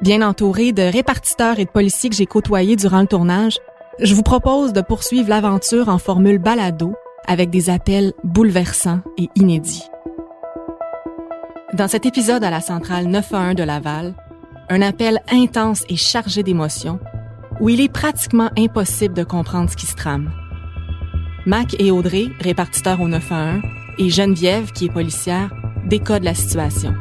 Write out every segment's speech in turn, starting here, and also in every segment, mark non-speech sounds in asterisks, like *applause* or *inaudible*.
Bien entouré de répartiteurs et de policiers que j'ai côtoyés durant le tournage, je vous propose de poursuivre l'aventure en formule balado avec des appels bouleversants et inédits. Dans cet épisode à la centrale 911 de Laval, un appel intense et chargé d'émotions, où il est pratiquement impossible de comprendre ce qui se trame. Mac et Audrey, répartiteurs au 911, et Geneviève, qui est policière, décodent la situation.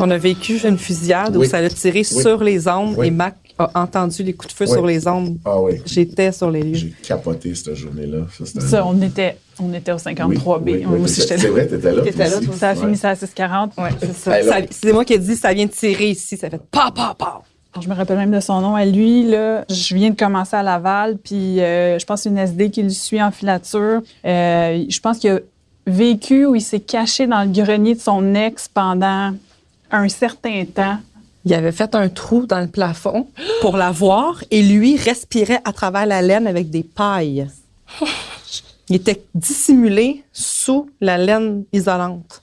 On a vécu une fusillade où ça a tiré sur les ombres et Mac a entendu les coups de feu sur les ombres. Ah oui. J'étais sur les lieux. J'ai capoté cette journée-là. Ça, on était, on était au 53B. Oui, c'est vrai, t'étais là. T'étais là, ça a fini ça à 640. Oui, c'est ça. c'est moi qui ai dit, ça vient de tirer ici. Ça fait pa, pa, pa. Je me rappelle même de son nom. À lui, là, je viens de commencer à Laval, puis euh, je pense que c'est une SD qui le suit en filature. Euh, je pense qu'il a vécu ou il s'est caché dans le grenier de son ex pendant un certain temps il avait fait un trou dans le plafond *gasps* pour la voir et lui respirait à travers la laine avec des pailles. *laughs* Il était dissimulé sous la laine isolante.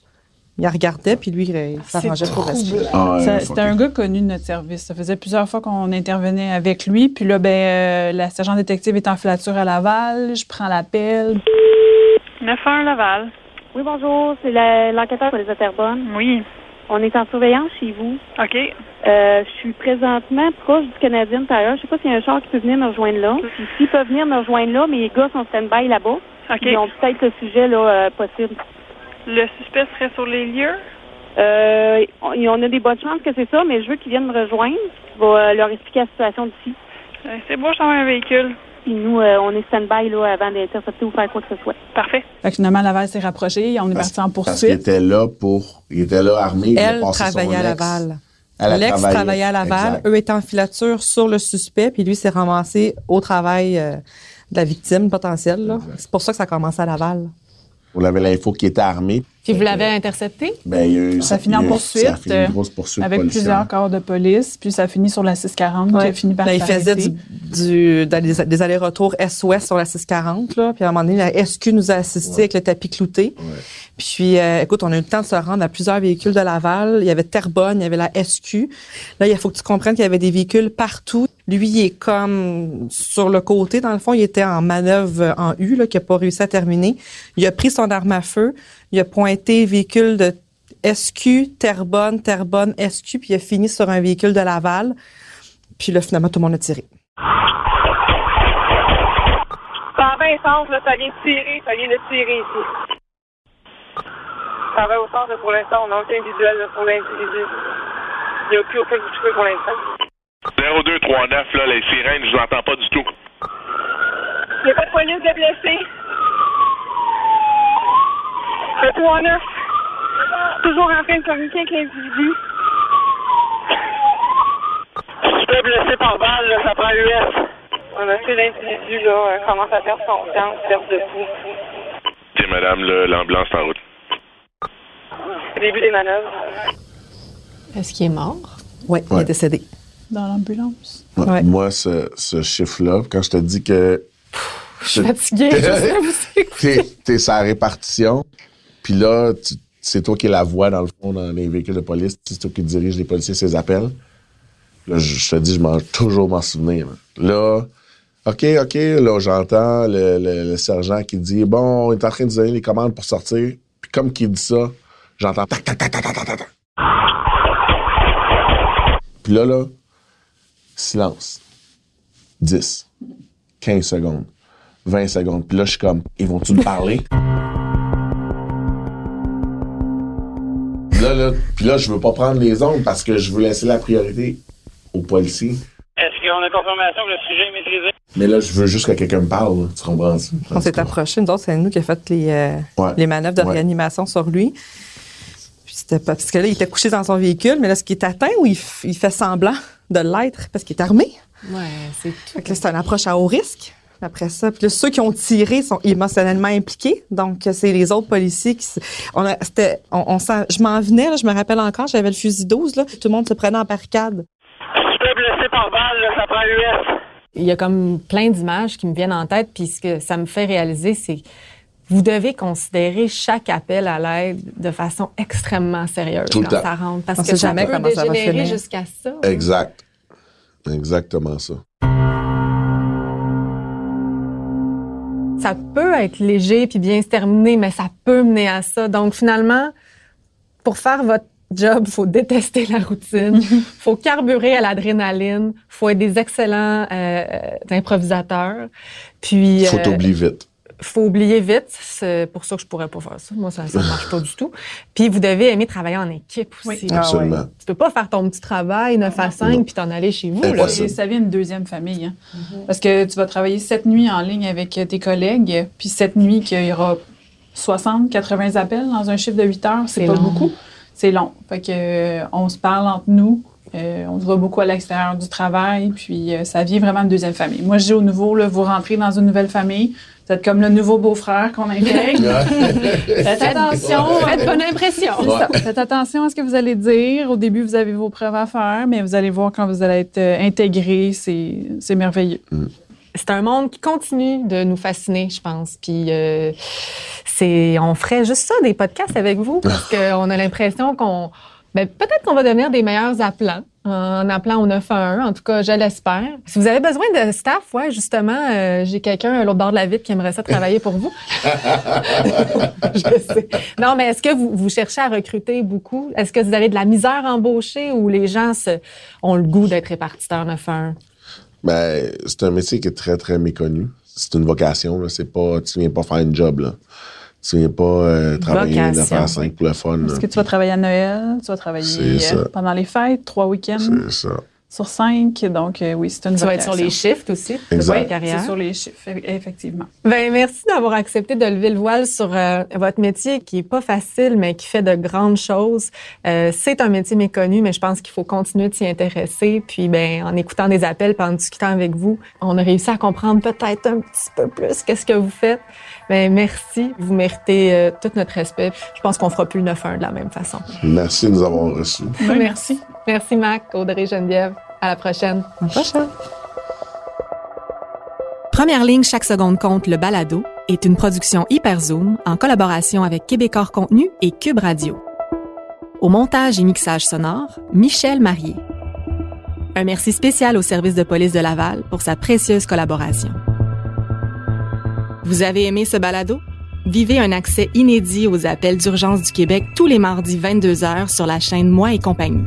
Il regardait, puis lui, il s'arrangeait pour respirer. Ah c'était un gars connu de notre service. Ça faisait plusieurs fois qu'on intervenait avec lui. Puis là, ben, euh, la sergent détective est en filature à Laval. Je prends l'appel. 9-1 Laval. Oui, bonjour. C'est l'enquêteur pour les. Oui. On est en surveillance chez vous. OK. Euh, je suis présentement proche du Canadien Tire. Je sais pas s'il y a un char qui peut venir me rejoindre là. S'il peut venir me rejoindre là, mes gars sont stand-by là-bas. OK. Ils ont peut-être le sujet là euh, possible. Le suspect serait sur les lieux? Euh, on a des bonnes chances que c'est ça, mais je veux qu'ils viennent me rejoindre. Je vais euh, leur expliquer la situation d'ici. C'est beau, je un véhicule. Puis nous, euh, on est stand-by là, avant d'intercepter ou faire quoi que ce soit. Parfait. Fait que finalement, Laval s'est rapproché. On est parti en poursuite. Parce qu'il était là pour. Il était là armé. Elle travaillait à Laval. L'ex travaillait à Laval. Eux étaient en filature sur le suspect. Puis lui s'est ramassé au travail euh, de la victime potentielle. C'est pour ça que ça a commencé à Laval. Vous avez l'info qui était armé. Puis vous l'avez intercepté? Ben, il y a eu, ça, finit en poursuite. Ça finit une grosse poursuite avec plusieurs corps de police. Puis ça finit sur la 640 qui a fini par ben, Il faisait du, du, des, allers-retours Est-Ouest sur la 640. Là. Puis à un moment donné, la SQ nous a assisté avec le tapis clouté. Puis, euh, écoute, on a eu le temps de se rendre à plusieurs véhicules de Laval. Il y avait Terrebonne, il y avait la SQ. Là, il faut que tu comprennes qu'il y avait des véhicules partout. Lui, il est comme sur le côté, dans le fond, il était en manœuvre en U, là, qui n'a pas réussi à terminer. Il a pris son arme à feu, il a pointé véhicule de SQ, Terrebonne, Terrebonne, SQ, puis il a fini sur un véhicule de Laval. Puis là, finalement, tout le monde a tiré. Ça va sens, là, ça vient de tirer, ça vient de tirer ici. Ça va au sens, pour l'instant, on n'a aucun visuel pour l'individu. Il n'y a plus aucun coup pour l'instant. 0239, là, les sirènes, je vous entends pas du tout. Il n'y a pas de police de blessés. Le 39. Toujours en train de communiquer avec l'individu. Je suis blessé par balle, là, ça prend l'US. On a fait l'individu, là, euh, commence à perdre son temps, perdre de fou. Ok, madame, l'ambulance est en route. Début des manœuvres. Est-ce qu'il est mort? Oui, il est décédé dans l'ambulance. Moi, ce, ce chiffre-là, quand je te dis que. Je suis fatiguée, je sais T'es sa répartition, puis là, c'est toi qui es la voix, dans le fond, dans les véhicules de police. C'est toi qui dirige les policiers, ces appels. Là, je, te dis, je mange toujours m'en souvenir. Là, OK, OK, là, j'entends le, le, sergent qui dit Bon, on est en train de donner les commandes pour sortir. Puis comme qu'il dit ça, j'entends tac, tac. Puis là, là, Silence. 10, 15 secondes, 20 secondes. Puis là, je suis comme, ils vont-tu me parler? Là, là, puis là, je veux pas prendre les ondes parce que je veux laisser la priorité aux policiers. Est-ce qu'on a confirmation que le sujet est maîtrisé? Mais là, je veux juste que quelqu'un me parle, là. tu comprends ça? On s'est approché, nous autres, c'est nous qui avons fait les, euh, Ouais. les manœuvres de Ouais. réanimation sur lui. Puis c'était pas, parce que là, il était couché dans son véhicule, mais là, ce qui est atteint ou il, il fait semblant de l'être parce qu'il est armé. Ouais, c'est Fait que là, c'est une approche à haut risque. Après ça, puis là, ceux qui ont tiré sont émotionnellement impliqués. Donc, c'est les autres policiers qui... On a, c'était, on, on s'en- je m'en venais, là, je me rappelle encore, j'avais le fusil 12, là. Tout le monde se prenait en barricade. Suspect blessé par balle, là, ça prend US. Il y a comme plein d'images qui me viennent en tête, puis ce que ça me fait réaliser, c'est que vous devez considérer chaque appel à l'aide de façon extrêmement sérieuse Tout le quand temps. ça rentre. Parce On que sait ça jamais peut comment ça va dégénérer finir. jusqu'à ça. Exact. Exactement ça. Ça peut être léger puis bien se terminer, mais ça peut mener à ça. Donc, finalement, pour faire votre job, faut détester la routine, *laughs* faut carburer à l'adrénaline, faut être des excellents euh, improvisateurs, puis Faut euh, t'oublier vite. Faut oublier vite. C'est pour ça que je pourrais pas faire ça. Moi, ça, ça marche pas du tout. Puis vous devez aimer travailler en équipe aussi. Ah Absolument. Tu peux pas faire ton petit travail 9 à 5 puis t'en aller chez vous. là. Impossible. Et ça vient une deuxième famille. hein. Parce que tu vas travailler sept nuits en ligne avec tes collègues, puis sept nuits qu'il y aura 60, 80 appels dans un chiffre de 8 heures, c'est pas long. beaucoup. C'est long. Fait que euh, on se parle entre nous. euh, on se voit beaucoup à l'extérieur du travail, puis euh, ça vient vraiment une deuxième famille. Moi, je dis au nouveau, là, vous rentrez dans une nouvelle famille, vous êtes comme le nouveau beau-frère qu'on intègre. *laughs* Faites attention. Faites bonne impression. Faites attention à ce que vous allez dire. Au début, vous avez vos preuves à faire, mais vous allez voir quand vous allez être euh, intégré, c'est c'est merveilleux. C'est un monde qui continue de nous fasciner, je pense. Puis euh, c'est, on ferait juste ça, des podcasts avec vous, parce *laughs* qu'on a l'impression qu'on, ben, peut-être qu'on va devenir des meilleurs appelants en appelant au 911. En tout cas, je l'espère. Si vous avez besoin de staff, ouais, justement, euh, j'ai quelqu'un à l'autre bord de la vitre qui aimerait ça travailler pour vous. *laughs* je sais. Non, mais est-ce que vous, vous cherchez à recruter beaucoup? Est-ce que vous avez de la misère à embaucher ou les gens se, ont le goût d'être répartiteurs 911? Ben, c'est un métier qui est très, très méconnu. C'est une vocation, là. C'est pas, tu viens pas faire une job, là. Tu viens pas euh, travailler de faire 5 pour le fun. Est-ce que tu vas travailler à Noël? Tu vas travailler euh, pendant les fêtes, trois week-ends C'est ça. Sur cinq. Donc, euh, oui, c'est une Tu vas être sur vocation. les shifts aussi. Exact. Oui, carrière. c'est sur les chiffres, e- effectivement. Ben, merci d'avoir accepté de lever le voile sur euh, votre métier qui est pas facile, mais qui fait de grandes choses. Euh, c'est un métier méconnu, mais je pense qu'il faut continuer de s'y intéresser. Puis, ben, en écoutant des appels, puis en discutant avec vous, on a réussi à comprendre peut-être un petit peu plus qu'est-ce que vous faites. Ben, merci. Vous méritez euh, tout notre respect. Je pense qu'on fera plus le 9-1 de la même façon. Merci de nous avoir reçus. Oui, merci. Merci, Mac, Audrey, Geneviève. À la prochaine. À la prochaine. Première ligne chaque seconde compte le balado est une production Hyperzoom en collaboration avec Québecor Contenu et Cube Radio. Au montage et mixage sonore, Michel Marié. Un merci spécial au service de police de Laval pour sa précieuse collaboration. Vous avez aimé ce balado? Vivez un accès inédit aux appels d'urgence du Québec tous les mardis 22h sur la chaîne Moi et compagnie.